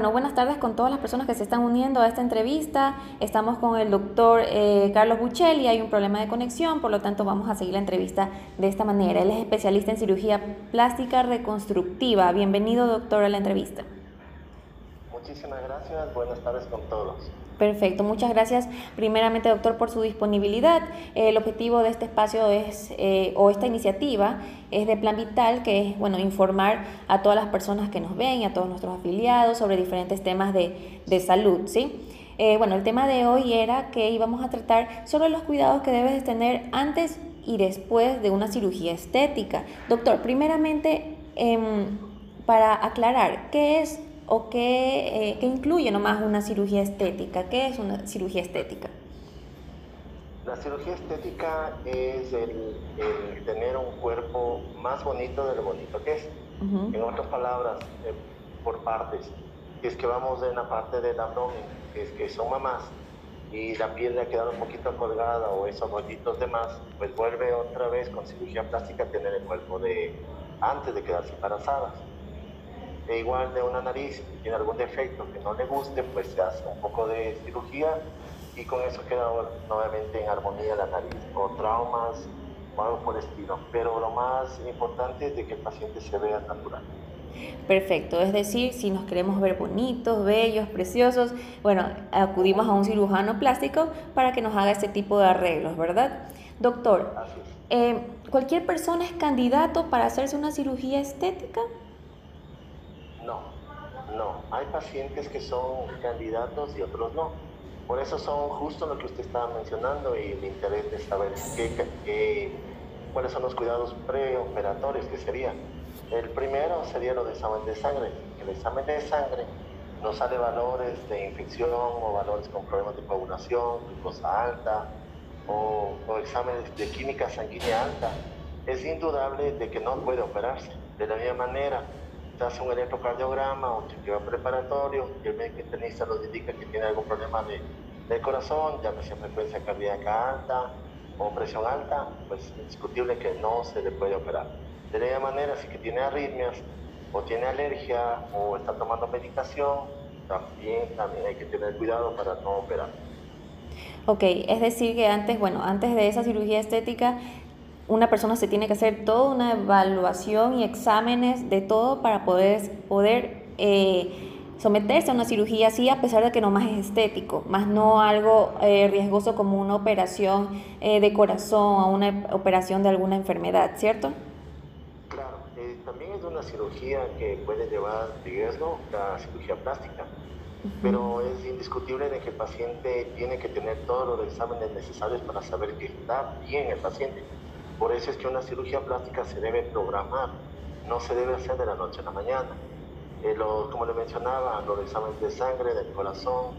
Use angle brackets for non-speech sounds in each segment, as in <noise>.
Bueno, buenas tardes con todas las personas que se están uniendo a esta entrevista. Estamos con el doctor eh, Carlos Buccelli, hay un problema de conexión, por lo tanto vamos a seguir la entrevista de esta manera. Él es especialista en cirugía plástica reconstructiva. Bienvenido, doctor, a la entrevista. Muchísimas gracias, buenas tardes con todos. Perfecto, muchas gracias primeramente doctor por su disponibilidad. El objetivo de este espacio es, eh, o esta iniciativa es de Plan Vital, que es bueno, informar a todas las personas que nos ven y a todos nuestros afiliados sobre diferentes temas de, de salud. ¿sí? Eh, bueno, el tema de hoy era que íbamos a tratar sobre los cuidados que debes tener antes y después de una cirugía estética. Doctor, primeramente, em, para aclarar, ¿qué es o qué, eh, incluye nomás una cirugía estética? ¿Qué es una cirugía estética? La cirugía estética es el, tener un cuerpo más bonito de lo bonito que es. En otras palabras, eh, por partes. Es que vamos de una parte del abdomen, es que son mamás, y la piel le ha quedado un poquito colgada o esos rollitos de más, pues vuelve otra vez con cirugía plástica a tener el cuerpo de antes de quedarse embarazadas igual de una nariz tiene algún defecto que no le guste, pues se hace un poco de cirugía y con eso queda nuevamente en armonía la nariz, o traumas o algo por el estilo. Pero lo más importante es de que el paciente se vea natural. Perfecto, es decir, si nos queremos ver bonitos, bellos, preciosos, bueno, acudimos a un cirujano plástico para que nos haga este tipo de arreglos, ¿verdad? Doctor, eh, ¿cualquier persona es candidato para hacerse una cirugía estética? No, no. Hay pacientes que son candidatos y otros no. Por eso son justo lo que usted estaba mencionando y el interés de saber qué, cuáles son los cuidados preoperatorios que serían. El primero sería lo de examen de sangre. El examen de sangre nos sale valores de infección o valores con problemas de coagulación, glucosa alta o, o exámenes de química sanguínea alta. Es indudable de que no puede operarse. De la misma manera, hace un electrocardiograma, un chequeo preparatorio, y el médico internista nos indica que tiene algún problema de, de corazón, llámese frecuencia cardíaca alta o presión alta, pues es indiscutible que no se le puede operar. De la misma manera, si que tiene arritmias o tiene alergia o está tomando medicación, también, también hay que tener cuidado para no operar. Ok, es decir que antes, bueno, antes de esa cirugía estética una persona se tiene que hacer toda una evaluación y exámenes de todo para poder, poder eh, someterse a una cirugía así, a pesar de que no más es estético, más no algo eh, riesgoso como una operación eh, de corazón o una operación de alguna enfermedad, ¿cierto? Claro, también es una cirugía que puede llevar riesgo la cirugía plástica. Pero es indiscutible de que el paciente tiene que tener todos los exámenes necesarios para saber que está bien el paciente. Por eso es que una cirugía plástica se debe programar, no se debe hacer de la noche a la mañana. Eh, como le mencionaba, los exámenes de sangre, del corazón,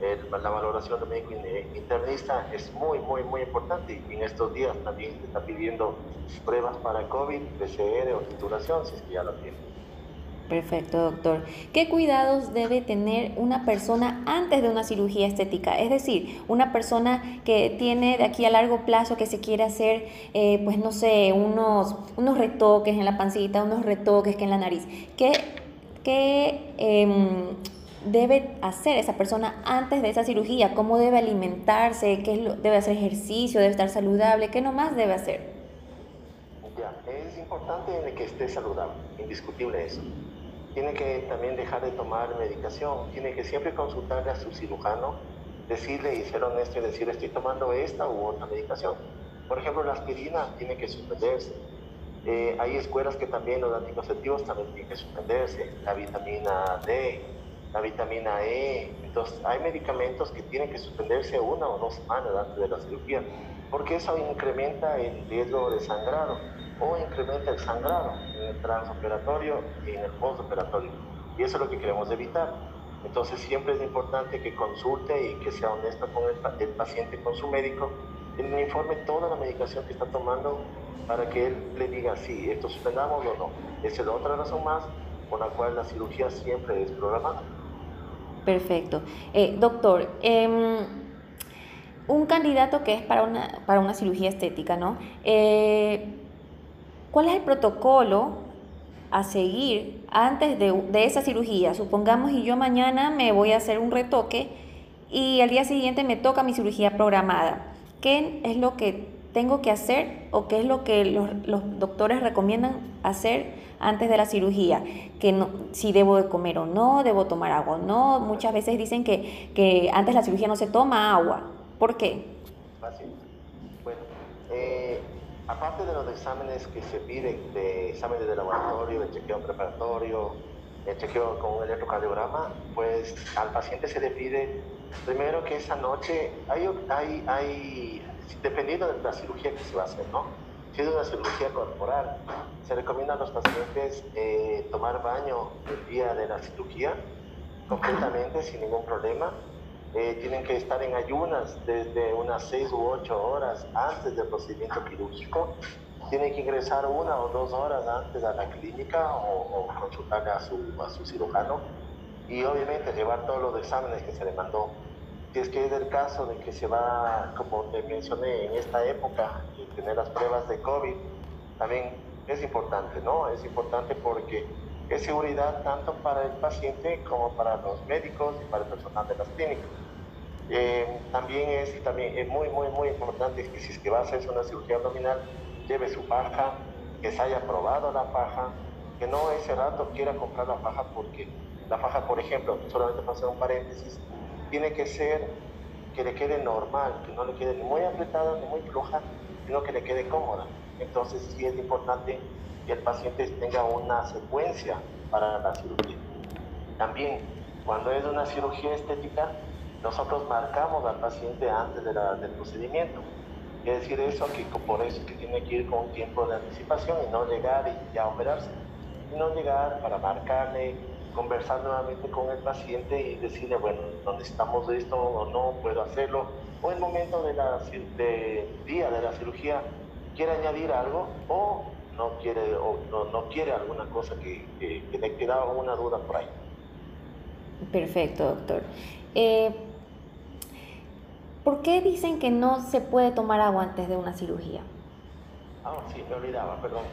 la valoración del médico internista es muy, muy, muy importante. Y en estos días también se está pidiendo pruebas para COVID, PCR o titulación, si es que ya lo tiene. Perfecto, doctor. ¿Qué cuidados debe tener una persona antes de una cirugía estética? Es decir, una persona que tiene de aquí a largo plazo que se quiere hacer, eh, pues no sé, unos, unos retoques en la pancita, unos retoques que en la nariz. ¿Qué, qué em, debe hacer esa persona antes de esa cirugía? ¿Cómo debe alimentarse? ¿Qué debe hacer ejercicio? ¿Debe estar saludable? ¿Qué nomás debe hacer? Es importante que esté saludable, indiscutible eso tiene que también dejar de tomar medicación, tiene que siempre consultarle a su cirujano, decirle y ser honesto y decirle estoy tomando esta u otra medicación. Por ejemplo, la aspirina tiene que suspenderse. Eh, hay escuelas que también los anticonceptivos también tienen que suspenderse, la vitamina D, la vitamina E. Entonces, hay medicamentos que tienen que suspenderse una o dos semanas antes de la cirugía, porque eso incrementa el riesgo de sangrado o incrementa el sangrado en el transoperatorio y en el postoperatorio. Y eso es lo que queremos evitar. Entonces siempre es importante que consulte y que sea honesto con el, paciente, con su médico, y le informe toda la medicación que está tomando para que él le diga si esto suspendamos o no. Esa es la otra razón más por la cual la cirugía siempre es programada. Perfecto. Eh, doctor, em, un candidato que es para una, para una cirugía estética, ¿no? Eh, ¿Cuál es el protocolo a seguir antes de, de, esa cirugía. Supongamos y yo mañana me voy a hacer un retoque y al día siguiente me toca mi cirugía programada. ¿Qué es lo que tengo que hacer o qué es lo que los, los doctores recomiendan hacer antes de la cirugía? Que no, si debo de comer o no, debo tomar agua o no. Muchas veces dicen que, que antes de la cirugía no se toma agua. ¿Por qué? Así. Bueno, eh, aparte de los exámenes que se piden, de exámenes de laboratorio, de chequeo preparatorio, el chequeo con un electrocardiograma, pues al paciente se le pide primero que esa noche, hay, hay, hay, dependiendo de la cirugía que se va a hacer, ¿no? Si es una cirugía corporal, se recomienda a los pacientes eh, tomar baño el día de la cirugía completamente, sin ningún problema. Eh, tienen que estar en ayunas desde unas 6 u 8 horas antes del procedimiento quirúrgico. Tienen que ingresar una o dos horas antes a la clínica o, o consultar a su, a su cirujano y obviamente llevar todos los exámenes que se le mandó. Si es que es el caso de que se va, como te mencioné, en esta época, y tener las pruebas de COVID, también es importante, ¿no? Es importante porque es seguridad tanto para el paciente como para los médicos y para el personal de las clínicas. Eh, también es también es muy, muy, muy importante que si es que va a hacerse una cirugía abdominal, lleve su faja, que se haya probado la faja, que no ese rato quiera comprar la faja porque la faja, por ejemplo, solamente para hacer un paréntesis, tiene que ser que le quede normal, que no le quede ni muy apretada ni muy floja, sino que le quede cómoda. Entonces sí es importante que el paciente tenga una secuencia para la cirugía. También, cuando es una cirugía estética, nosotros marcamos al paciente antes de la, del procedimiento. Quiere decir eso que por eso que tiene que ir con un tiempo de anticipación y no llegar y ya operarse, sino llegar para marcarle, conversar nuevamente con el paciente y decirle, bueno, no necesitamos esto o no puedo hacerlo, o en el momento de la de día de la cirugía quiere añadir algo o no quiere o no, no quiere alguna cosa que, que, que, le quedaba una duda por ahí. Perfecto, doctor. Eh, ¿Por qué dicen que no se puede tomar agua antes de una cirugía? Ah, sí, me olvidaba, perdón.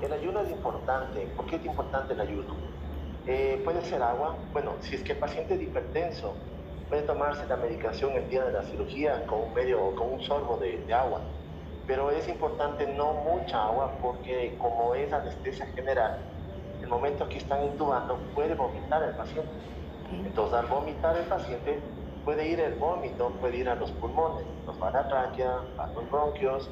El ayuno es importante. ¿Por qué es importante el ayuno? Eh, puede ser agua. Bueno, si es que el paciente es hipertenso, puede tomarse la medicación el día de la cirugía con un medio o con un sorbo de, de agua. Pero es importante no mucha agua porque como es anestesia general, el momento que están intubando puede vomitar el paciente. Entonces al vomitar el paciente puede ir el vómito, puede ir a los pulmones, nos va a tráquea, a los bronquios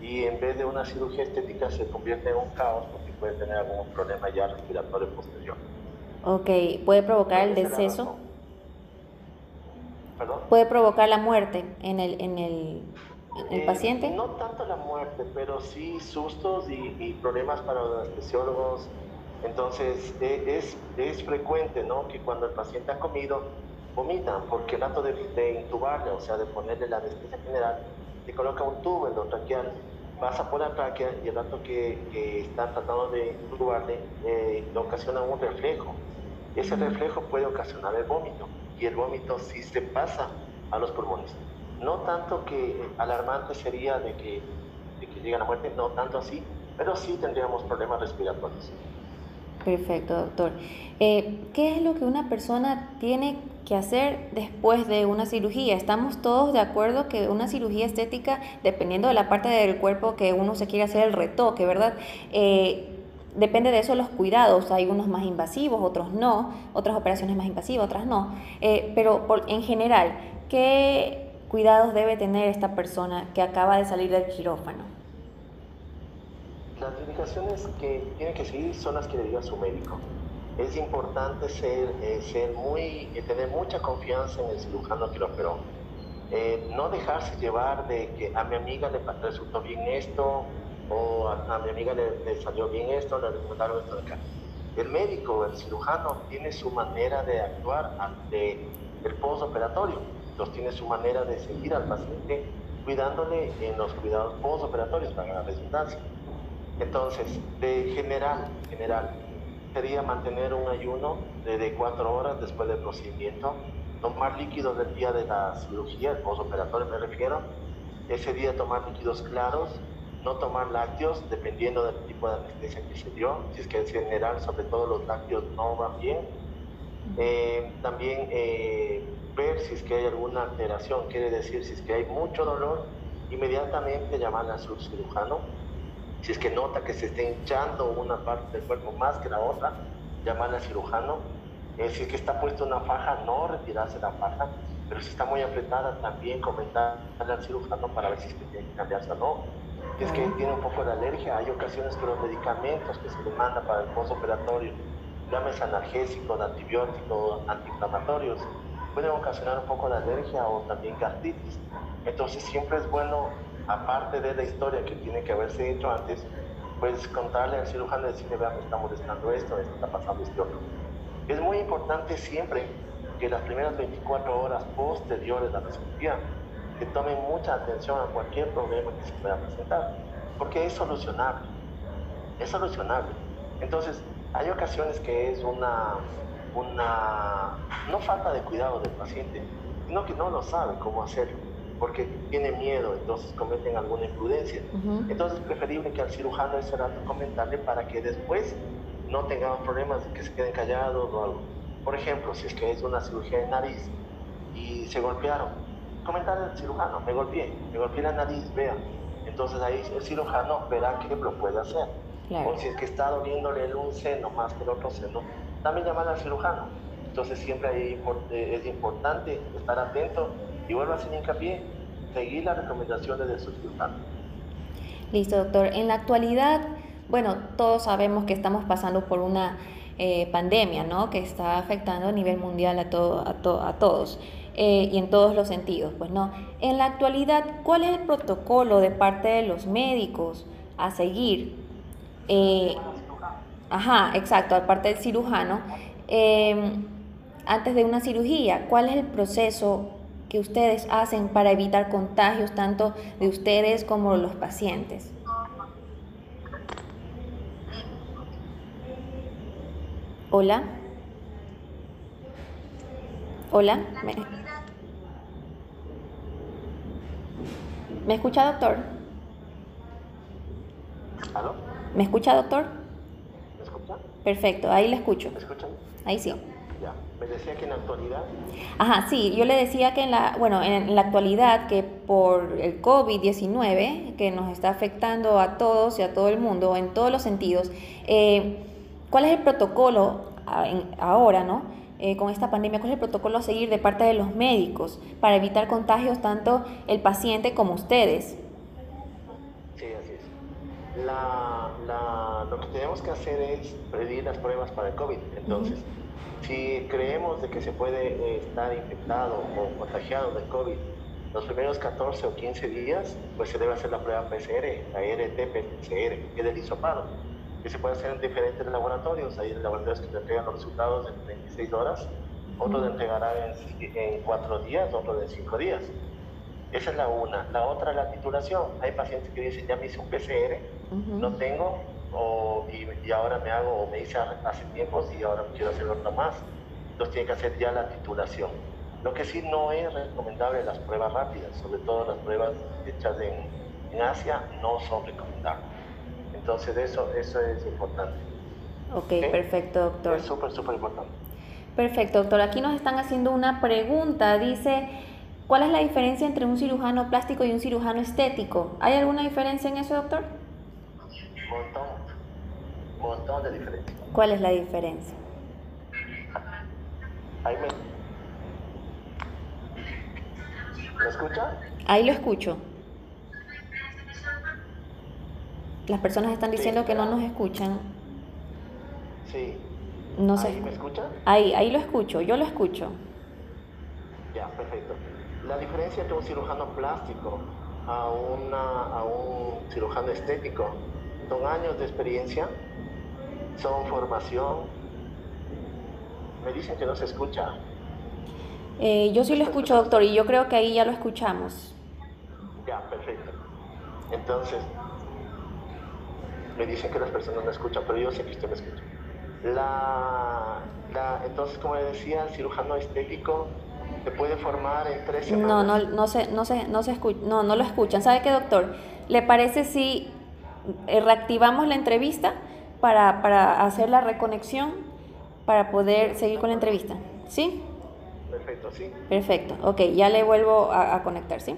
y en vez de una cirugía estética se convierte en un caos porque puede tener algún problema ya respiratorio posterior. Ok, ¿puede provocar el deceso? ¿Perdón? ¿Puede provocar la muerte en el, en el, el Eh, paciente? No tanto la muerte, pero sí sustos y, y problemas para los anestesiólogos. Entonces, e- es, es frecuente ¿no? que cuando el paciente ha comido, vomitan, porque el acto de, de intubarle, o sea, de ponerle la anestesia general, te coloca un tubo endotraqueal, pasa por la tráquea y el rato que, que están tratando de intubarle, eh, le ocasiona un reflejo. Ese reflejo puede ocasionar el vómito y el vómito sí se pasa a los pulmones. No tanto que alarmante sería de que, de que llegue a la muerte, no tanto así, pero sí tendríamos problemas respiratorios. Perfecto, doctor. Eh, ¿Qué es lo que una persona tiene que hacer después de una cirugía? Estamos todos de acuerdo que una cirugía estética, dependiendo de la parte del cuerpo que uno se quiere hacer el retoque, ¿verdad? Eh, depende de eso los cuidados. Hay unos más invasivos, otros no. Otras operaciones más invasivas, otras no. Eh, pero en general, ¿qué cuidados debe tener esta persona que acaba de salir del quirófano? Las indicaciones que tiene que seguir son las que le diga su médico. Es importante ser, eh, ser muy, eh, tener mucha confianza en el cirujano que lo operó. Eh, no dejarse llevar de que a mi amiga le resultó bien esto o a, a mi amiga le, le salió bien esto, le recomendaron esto de acá. El médico, el cirujano, tiene su manera de actuar ante el postoperatorio. Entonces tiene su manera de seguir al paciente cuidándole en los cuidados postoperatorios, para la redundancia. Entonces, de general, general, sería mantener un ayuno de, de cuatro horas después del procedimiento, tomar líquidos del día de la cirugía, el postoperatorio me refiero, ese día tomar líquidos claros, no tomar lácteos dependiendo del tipo de anestesia que se dio, si es que en general sobre todo los lácteos no van bien. Eh, también eh, ver si es que hay alguna alteración, quiere decir si es que hay mucho dolor, inmediatamente llamar a su cirujano. Si es que nota que se está hinchando una parte del cuerpo más que la otra, llamar al cirujano. Eh, si es que está puesta una faja, no retirarse la faja, pero si está muy apretada, también comentarle al cirujano para ver si es que tiene que cambiarse o no. Si es que tiene un poco de alergia, hay ocasiones que los medicamentos que se le manda para el postoperatorio, llámese analgésicos, antibióticos, antiinflamatorios, pueden ocasionar un poco de alergia o también gastritis. Entonces siempre es bueno, aparte de la historia que tiene que haberse hecho antes, pues contarle al cirujano y decirle, vean, me está molestando esto, esto está pasando esto. Es muy importante siempre que las primeras 24 horas posteriores a la cirugía que tomen mucha atención a cualquier problema que se pueda presentar, porque es solucionable, es solucionable. Entonces, hay ocasiones que es una, una no falta de cuidado del paciente, sino que no lo sabe cómo hacerlo porque tiene miedo, entonces cometen alguna imprudencia. Entonces es preferible que al cirujano ese rato comentarle para que después no tengan problemas de que se queden callados o algo. Por ejemplo, si es que es una cirugía de nariz y se golpearon, comentarle al cirujano, me golpeé, me golpeé la nariz, vea. Entonces ahí el cirujano verá qué lo puede hacer. O si es que está doliéndole un seno más que el otro seno, también llamar al cirujano. Entonces siempre ahí eh, es importante estar atento y vuelvo a hacer hincapié, seguir las recomendaciones de sus cirujano. Listo, doctor. En la actualidad, bueno, todos sabemos que estamos pasando por una eh, pandemia, ¿no? Que está afectando a nivel mundial a, todo, a, a todos. Eh, y en todos los sentidos, pues no. En la actualidad, ¿cuál es el protocolo de parte de los médicos a seguir? Eh, ajá, exacto, aparte del cirujano, em, antes de una cirugía, ¿cuál es el proceso que ustedes hacen para evitar contagios tanto de ustedes como de los pacientes? Hola. Hola. ¿Me, escucha, doctor? ¿Me escucha, doctor? Perfecto, ahí le escucho. ¿Me escuchan? Ahí sí. Ya, me decía que en la actualidad... Ajá, sí, yo le decía que en la, bueno, en la actualidad que por el COVID-19, que nos está afectando a todos y a todo el mundo en todos los sentidos, eh, ¿cuál es el protocolo ahora, ¿no? Eh, con esta pandemia, ¿cuál es el protocolo a seguir de parte de los médicos para evitar contagios tanto el paciente como ustedes? Así es. lo que tenemos que hacer es predir las pruebas para el COVID. Entonces, si creemos de que se puede eh, estar infectado o contagiado de COVID los primeros 14 o 15 días, pues se debe hacer la prueba PCR, la RT-PCR, que es el hisopado que se puede hacer en diferentes laboratorios. Hay laboratorios que te entregan los resultados en 26 horas, otros te entregarán en, en 4 días, otros en 5 días. Esa es la una. La otra es la titulación. Hay pacientes que dicen, ya me hice un PCR, no tengo, o, y, ahora me hago, o me hice hace tiempo y ahora quiero hacer otra más. Entonces tiene que hacer ya la titulación. Lo que sí no es recomendable las pruebas rápidas, sobre todo las pruebas hechas en, en Asia, no son recomendables. Entonces eso, eso es importante. Ok, perfecto, doctor. Es súper, súper importante. Perfecto, doctor. Aquí nos están haciendo una pregunta. Dice, ¿cuál es la diferencia entre un cirujano plástico y un cirujano estético? ¿Hay alguna diferencia en eso, doctor? Montón, montón de diferencia. ¿Cuál es la diferencia? Ahí me... ¿Me escucha? Ahí lo escucho. Las personas están diciendo que no nos escuchan. Sí. No sé. ¿Ahí me escuchan? Ahí, ahí lo escucho, yo lo escucho. Ya, perfecto. La diferencia entre un cirujano plástico a, una, a un cirujano estético son años de experiencia, son formación. Me dicen que no se escucha. Eh, yo sí lo escucho, doctor, y yo creo que ahí ya lo escuchamos. Ya, perfecto. Entonces, me dicen que las personas no escuchan, pero yo sé que usted me escucha. La, entonces, como le decía, el cirujano estético se puede formar en tres semanas. No, no, no se, no se, no se escucha, no, no lo escuchan. ¿Sabe qué, doctor? ¿le parece si eh, reactivamos la entrevista para, para hacer la reconexión para poder seguir con la entrevista? ¿Sí? Perfecto, sí. Perfecto, ok, ya le vuelvo a, a conectar, ¿sí?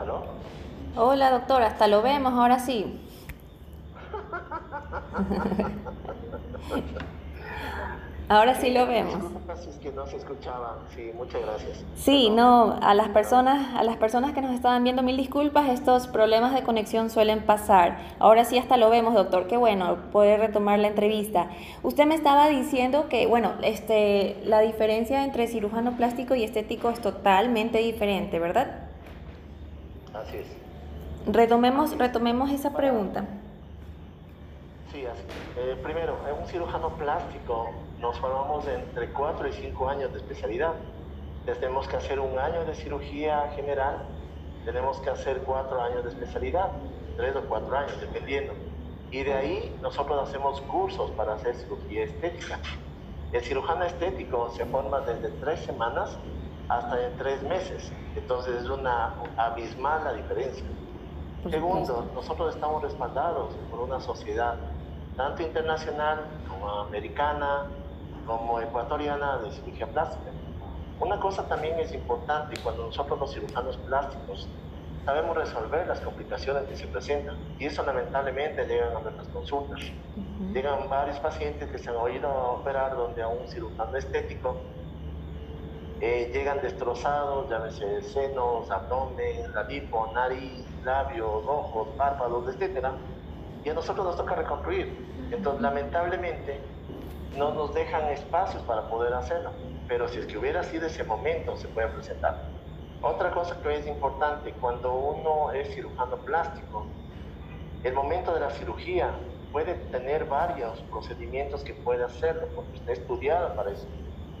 ¿Aló? Hola doctor, hasta lo vemos, ahora sí. <laughs> Ahora sí lo vemos. Es que no se escuchaba. Sí, muchas gracias. Sí, no, a las personas, a las personas que nos estaban viendo, mil disculpas, estos problemas de conexión suelen pasar. Ahora sí hasta lo vemos, doctor. Qué bueno poder retomar la entrevista. Usted me estaba diciendo que, bueno, este, la diferencia entre cirujano plástico y estético es totalmente diferente, ¿verdad? Así es. Retomemos, retomemos esa pregunta. Sí, así. Eh, primero, en un cirujano plástico nos formamos entre 4 y 5 años de especialidad. Tenemos que hacer un año de cirugía general, tenemos que hacer 4 años de especialidad, 3 o 4 años, dependiendo. Y de ahí nosotros hacemos cursos para hacer cirugía estética. El cirujano estético se forma desde 3 semanas hasta en 3 meses. Entonces es una abismal la diferencia. Segundo, nosotros estamos respaldados por una sociedad tanto internacional como americana, como ecuatoriana de cirugía plástica. Una cosa también es importante cuando nosotros los cirujanos plásticos sabemos resolver las complicaciones que se presentan y eso lamentablemente llegan a nuestras consultas. Llegan varios pacientes que se han oído operar donde a un cirujano estético eh, llegan destrozados, llámese senos, abdomen, la lipo, nariz, labios, ojos, párpados, etcétera, y a nosotros nos toca reconstruir. Entonces, lamentablemente, no nos dejan espacios para poder hacerlo, pero si es que hubiera sido ese momento, se puede presentar. Otra cosa que es importante, cuando uno es cirujano plástico, el momento de la cirugía puede tener varios procedimientos que puede hacerlo, porque está estudiado para eso.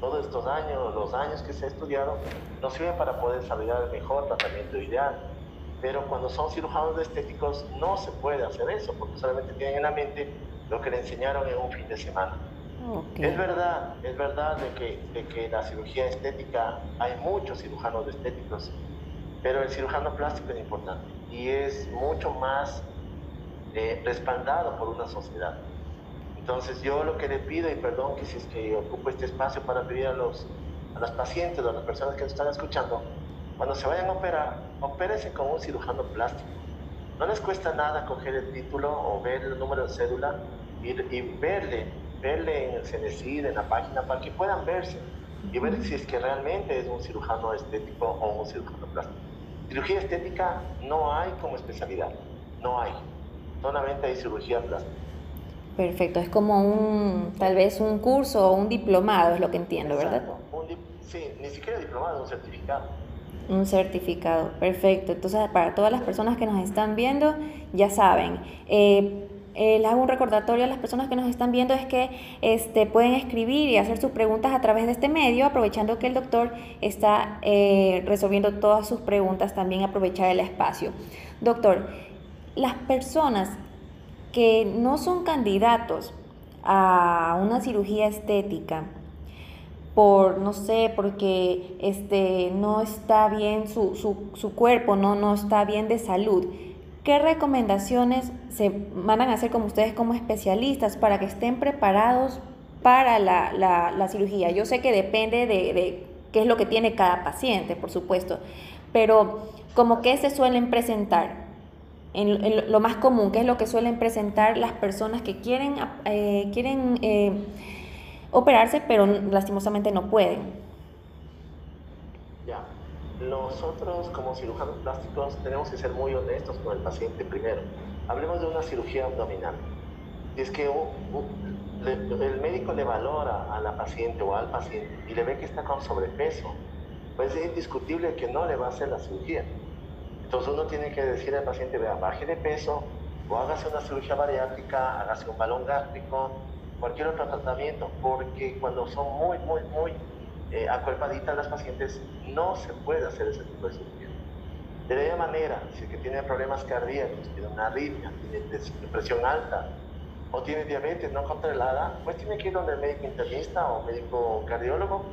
Todos estos años, los años que se ha estudiado, nos sirven para poder desarrollar el mejor tratamiento ideal. Pero cuando son cirujanos estéticos no se puede hacer eso, porque solamente tienen en la mente lo que le enseñaron en un fin de semana. Es verdad, es verdad de que, de que la cirugía estética, hay muchos cirujanos estéticos, pero el cirujano plástico es importante y es mucho más eh, respaldado por una sociedad. Entonces yo lo que le pido, y perdón que si es que ocupo este espacio para pedir a, los, a las pacientes o a las personas que nos están escuchando, cuando se vayan a operar, opérense con un cirujano plástico. No les cuesta nada coger el título o ver el número de cédula y, y verle, verle en el CNCID, en la página, para que puedan verse y ver si es que realmente es un cirujano estético o un cirujano plástico. Cirugía estética no hay como especialidad, no hay. Solamente hay cirugía plástica. Perfecto, es como un, tal vez un curso o un diplomado, es lo que entiendo, ¿verdad? sí, ni siquiera diplomado, un certificado. Un certificado, perfecto. Entonces, para todas las personas que nos están viendo, ya saben, eh, eh, les hago un recordatorio a las personas que nos están viendo es que este, pueden escribir y hacer sus preguntas a través de este medio, aprovechando que el doctor está eh, resolviendo todas sus preguntas, también aprovechar el espacio. Doctor, las personas que no son candidatos a una cirugía estética, por, no sé, porque este, no está bien su, su, su cuerpo, no, no está bien de salud, ¿Qué recomendaciones se van a hacer como ustedes como especialistas para que estén preparados para la, la, cirugía? Yo sé que depende de, de, qué es lo que tiene cada paciente, por supuesto, pero como que se suelen presentar, en, lo más común, ¿qué es lo que suelen presentar las personas que quieren, eh, quieren eh, operarse, pero lastimosamente no pueden? Nosotros como cirujanos plásticos tenemos que ser muy honestos con el paciente primero. Hablemos de una cirugía abdominal. Si es que el médico le valora a la paciente o al paciente y le ve que está con sobrepeso, pues es indiscutible que no le va a hacer la cirugía. Entonces uno tiene que decir al paciente, vea, baje de peso o hágase una cirugía bariátrica, hágase un balón gástrico, cualquier otro tratamiento, porque cuando son muy, muy, muy eh, acuerpaditas las pacientes, no se puede hacer ese tipo de cirugía. De la misma manera, si es que tiene problemas cardíacos, tiene una arritmia, tiene presión alta o tiene diabetes no controlada, pues tiene que ir donde el médico internista o médico cardiólogo,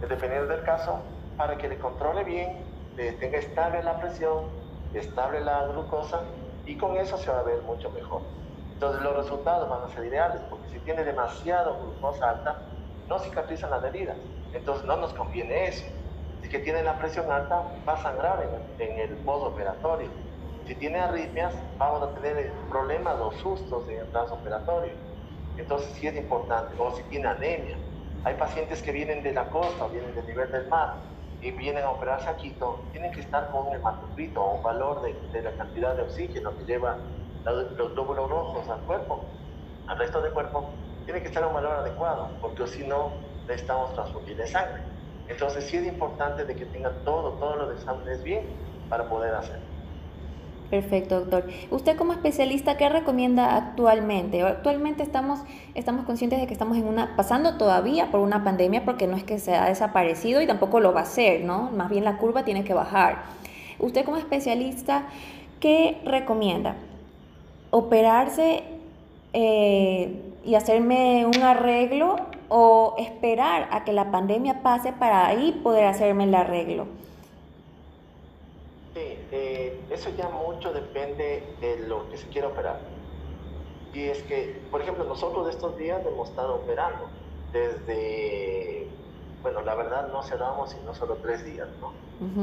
dependiendo del caso, para que le controle bien, tenga estable la presión, estable la glucosa y con eso se va a ver mucho mejor. Entonces los resultados van a ser ideales, porque si tiene demasiado glucosa alta, no cicatrizan las heridas. Entonces no nos conviene eso. Si que tiene la presión alta, va a sangrar en, el postoperatorio. Si tiene arritmias, vamos a tener problemas o sustos en el transoperatorio. Entonces sí es importante. O si tiene anemia. Hay pacientes que vienen de la costa vienen del nivel del mar y vienen a operarse a Quito, tienen que estar con un hematocrito o un valor de, la cantidad de oxígeno que lleva los, los glóbulos rojos al cuerpo, al resto del cuerpo, tiene que estar un valor adecuado, porque si no, necesitamos transfundir de sangre. Entonces sí es importante de que tengan todo, todo lo de exámenes bien para poder hacer. Perfecto, doctor. Usted como especialista, ¿qué recomienda actualmente? Actualmente estamos, estamos conscientes de que estamos en una, pasando todavía por una pandemia porque no es que se ha desaparecido y tampoco lo va a hacer, ¿no? Más bien la curva tiene que bajar. Usted como especialista, ¿qué recomienda? ¿Operarse eh, y hacerme un arreglo o esperar a que la pandemia pase para ahí poder hacerme el arreglo? Sí, eh, eso ya mucho depende de lo que se quiera operar. Y es que, por ejemplo, nosotros estos días hemos estado operando desde, bueno, la verdad no cerramos sino solo tres días, ¿no?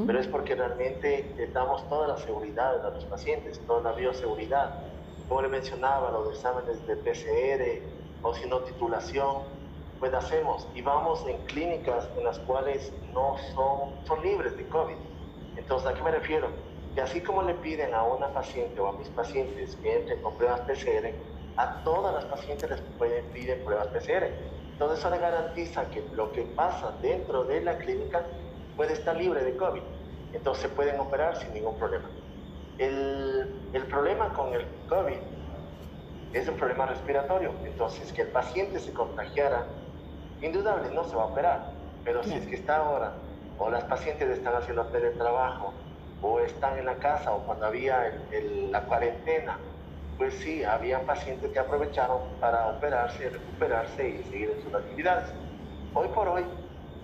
Pero es porque realmente damos toda la seguridad a los pacientes, toda la bioseguridad. Como le mencionaba, los exámenes de PCR o si no titulación, pues hacemos y vamos en clínicas en las cuales no son, son libres de COVID. Entonces, ¿a qué me refiero? Que así como le piden a una paciente o a mis pacientes que entren con pruebas PCR, a todas las pacientes les pueden pedir pruebas PCR. Entonces, eso le garantiza que lo que pasa dentro de la clínica puede estar libre de COVID. Entonces, pueden operar sin ningún problema. El, el problema con el COVID es un problema respiratorio. Entonces, que el paciente se contagiara indudable, no se va a operar. Pero si es que está ahora, o las pacientes están haciendo teletrabajo, o están en la casa, o cuando había la cuarentena, pues sí, había pacientes que aprovecharon para operarse, recuperarse y seguir en sus actividades. Hoy por hoy,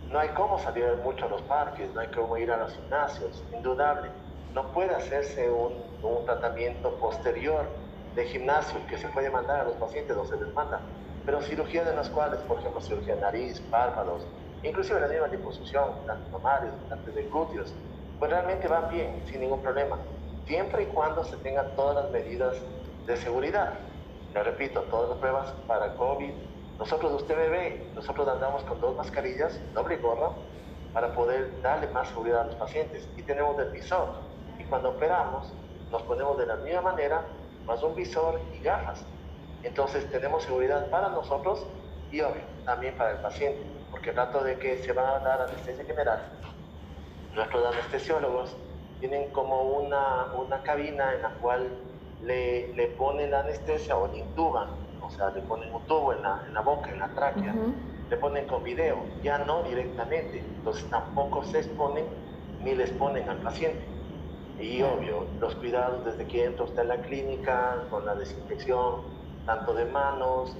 no hay cómo salir mucho a los parques, no hay cómo ir a los gimnasios, indudable. No puede hacerse un, un tratamiento posterior de gimnasio que se puede mandar a los pacientes o se les manda pero cirugías en las cuales, por ejemplo, cirugía de nariz, párpados, inclusive la misma liposucción, tanto mamarios, tanto de glúteos, pues realmente van bien, sin ningún problema, siempre y cuando se tengan todas las medidas de seguridad. Le repito, todas las pruebas para COVID. Nosotros, usted me nosotros andamos con dos mascarillas, doble gorra, para poder darle más seguridad a los pacientes. Y tenemos el visor. Y cuando operamos, nos ponemos de la misma manera, más un visor y gafas. Entonces tenemos seguridad para nosotros y también para el paciente, porque rato de que se va a dar anestesia general, nuestros anestesiólogos tienen como una, una cabina en la cual le, le ponen la anestesia o le intuban, o sea, le ponen un tubo en la, en la boca, en la tráquea, le ponen con video, ya no directamente, entonces tampoco se exponen ni les ponen al paciente. Y obvio, los cuidados desde que entra usted en la clínica, con la desinfección, tanto de manos,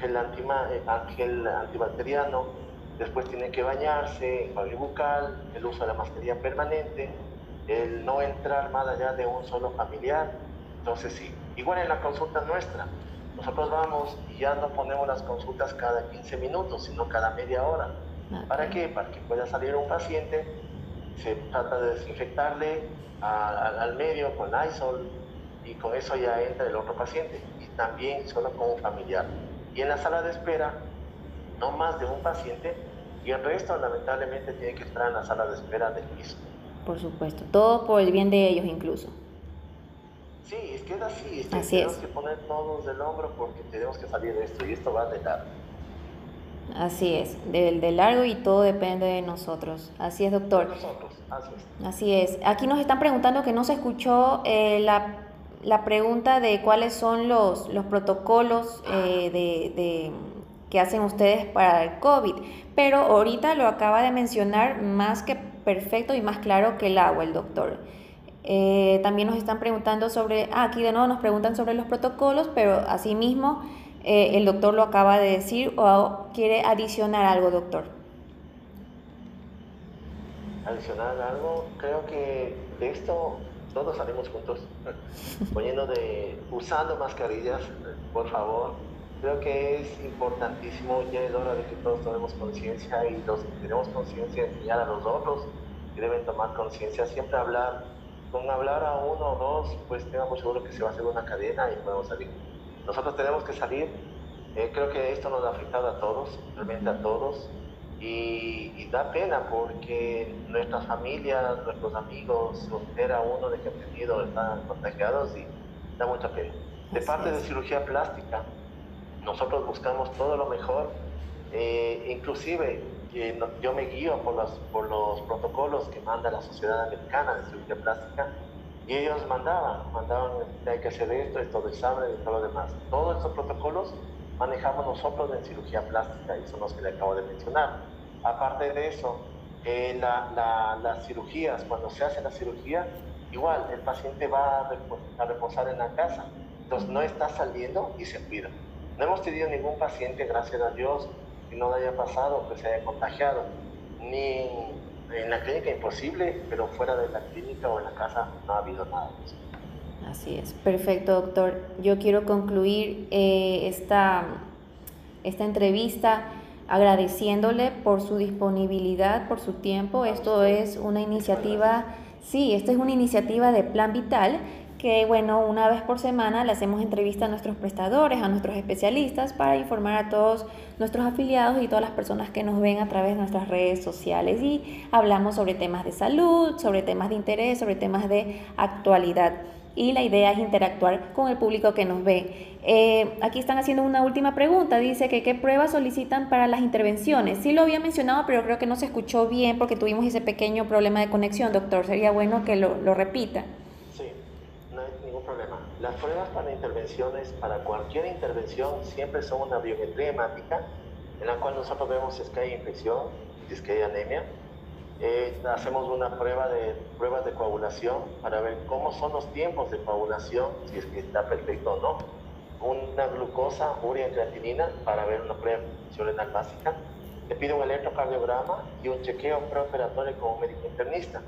gel, antima, eh, gel antibacteriano, después tiene que bañarse, enjuague bucal, el uso de la mascarilla permanente, el no entrar más allá de un solo familiar. Entonces sí, igual en la consulta nuestra, nosotros vamos y ya no ponemos las consultas cada 15 minutos, sino cada media hora. ¿Para qué? Para que pueda salir un paciente, se trata de desinfectarle al medio con Lysol y con eso ya entra el otro paciente y también solo con un familiar. Y en la sala de espera, no más de un paciente y el resto lamentablemente tiene que estar en la sala de espera del piso. Por supuesto, todo por el bien de ellos incluso. Sí, es que es así, es que tenemos que poner todos del hombro porque tenemos que salir de esto y esto va de largo. Así es, del de largo y todo depende de nosotros. Así es, doctor. De nosotros, así es. Así es. Aquí nos están preguntando que no se escuchó eh, la, la, pregunta de cuáles son los, los protocolos eh, de, de, que hacen ustedes para el COVID, pero ahorita lo acaba de mencionar más que perfecto y más claro que el agua el doctor. Eh, también nos están preguntando sobre, ah, aquí de nuevo nos preguntan sobre los protocolos, pero asimismo eh, el doctor lo acaba de decir o quiere adicionar algo, doctor. Adicionar algo, creo que de esto todos salimos juntos, <laughs> poniendo de, usando mascarillas, por favor. Creo que es importantísimo, ya es hora de que todos tomemos conciencia y los que tenemos conciencia enseñar a los otros que deben tomar conciencia, siempre hablar con hablar a uno o dos, pues tengamos seguro que se va a hacer una cadena y podemos salir. Nosotros tenemos que salir, eh, creo que esto nos ha afectado a todos, realmente a todos, y, da pena porque nuestras familias, nuestros amigos, era uno de que han tenido, están contagiados y da mucha pena. De parte de cirugía plástica, nosotros buscamos todo lo mejor, eh, inclusive yo me guío por los, por los protocolos que manda la Sociedad Americana de Cirugía Plástica y ellos mandaban, mandaban, hay que hacer esto, esto de examen y todo lo demás. Todos estos protocolos manejamos nosotros en cirugía plástica y son los que le acabo de mencionar. Aparte de eso, eh, la, las cirugías, cuando se hace la cirugía, igual el paciente va a, reposar en la casa, entonces no está saliendo y se cuida. No hemos tenido ningún paciente, gracias a Dios, que no haya pasado, que se haya contagiado, ni en la clínica imposible, pero fuera de la clínica o en la casa no ha habido nada Así es, perfecto doctor. Yo quiero concluir eh, esta, esta entrevista agradeciéndole por su disponibilidad, por su tiempo. Esto es una iniciativa, sí, esta es una iniciativa de Plan Vital que bueno, una vez por semana le hacemos entrevista a nuestros prestadores, a nuestros especialistas para informar a todos nuestros afiliados y todas las personas que nos ven a través de nuestras redes sociales y hablamos sobre temas de salud, sobre temas de interés, sobre temas de actualidad y la idea es interactuar con el público que nos ve. Eh, aquí están haciendo una última pregunta, dice que qué pruebas solicitan para las intervenciones. Sí lo había mencionado, pero creo que no se escuchó bien porque tuvimos ese pequeño problema de conexión, doctor. Sería bueno que lo, lo repita. Las pruebas para intervenciones, para cualquier intervención, siempre son una biometría hemática, en la cual nosotros vemos si es que hay infección, si es que hay anemia. Eh, hacemos una prueba de pruebas de coagulación para ver cómo son los tiempos de coagulación, si es que está perfecto o no. Una glucosa, urea y creatinina para ver una prueba renal básica. Le pide un electrocardiograma y un chequeo preoperatorio un médico internista.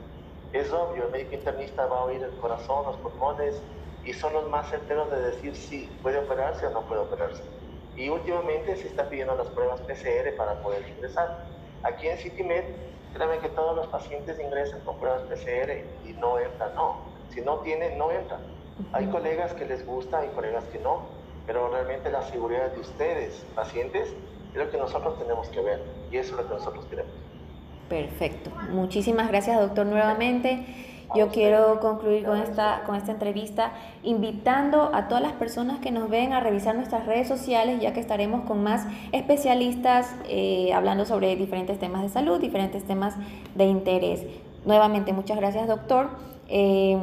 Es obvio, el médico internista va a oír el corazón, los pulmones, y son los más certeros de decir si puede operarse o no puede operarse. Y últimamente se está pidiendo las pruebas PCR para poder ingresar. Aquí en CityMed, créanme que todos los pacientes ingresan con pruebas PCR y no entran, no. Si no tienen, no entran. Hay colegas que les gusta, hay colegas que no, pero realmente la seguridad de ustedes, pacientes, es lo que nosotros tenemos que ver y eso es lo que nosotros queremos. Perfecto. Muchísimas gracias, doctor, nuevamente. Yo quiero concluir con esta, con esta entrevista invitando a todas las personas que nos ven a revisar nuestras redes sociales, ya que estaremos con más especialistas eh, hablando sobre diferentes temas de salud, diferentes temas de interés. Nuevamente, muchas gracias, doctor. Eh,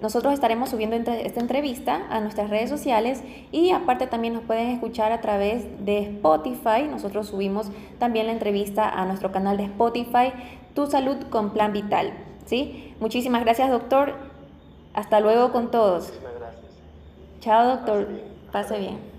nosotros estaremos subiendo esta entrevista a nuestras redes sociales y aparte también nos pueden escuchar a través de Spotify. Nosotros subimos también la entrevista a nuestro canal de Spotify, Tu Salud con Plan Vital. ¿Sí? Muchísimas gracias, doctor. Hasta luego con todos. Muchísimas gracias. Chao, doctor. Pase bien.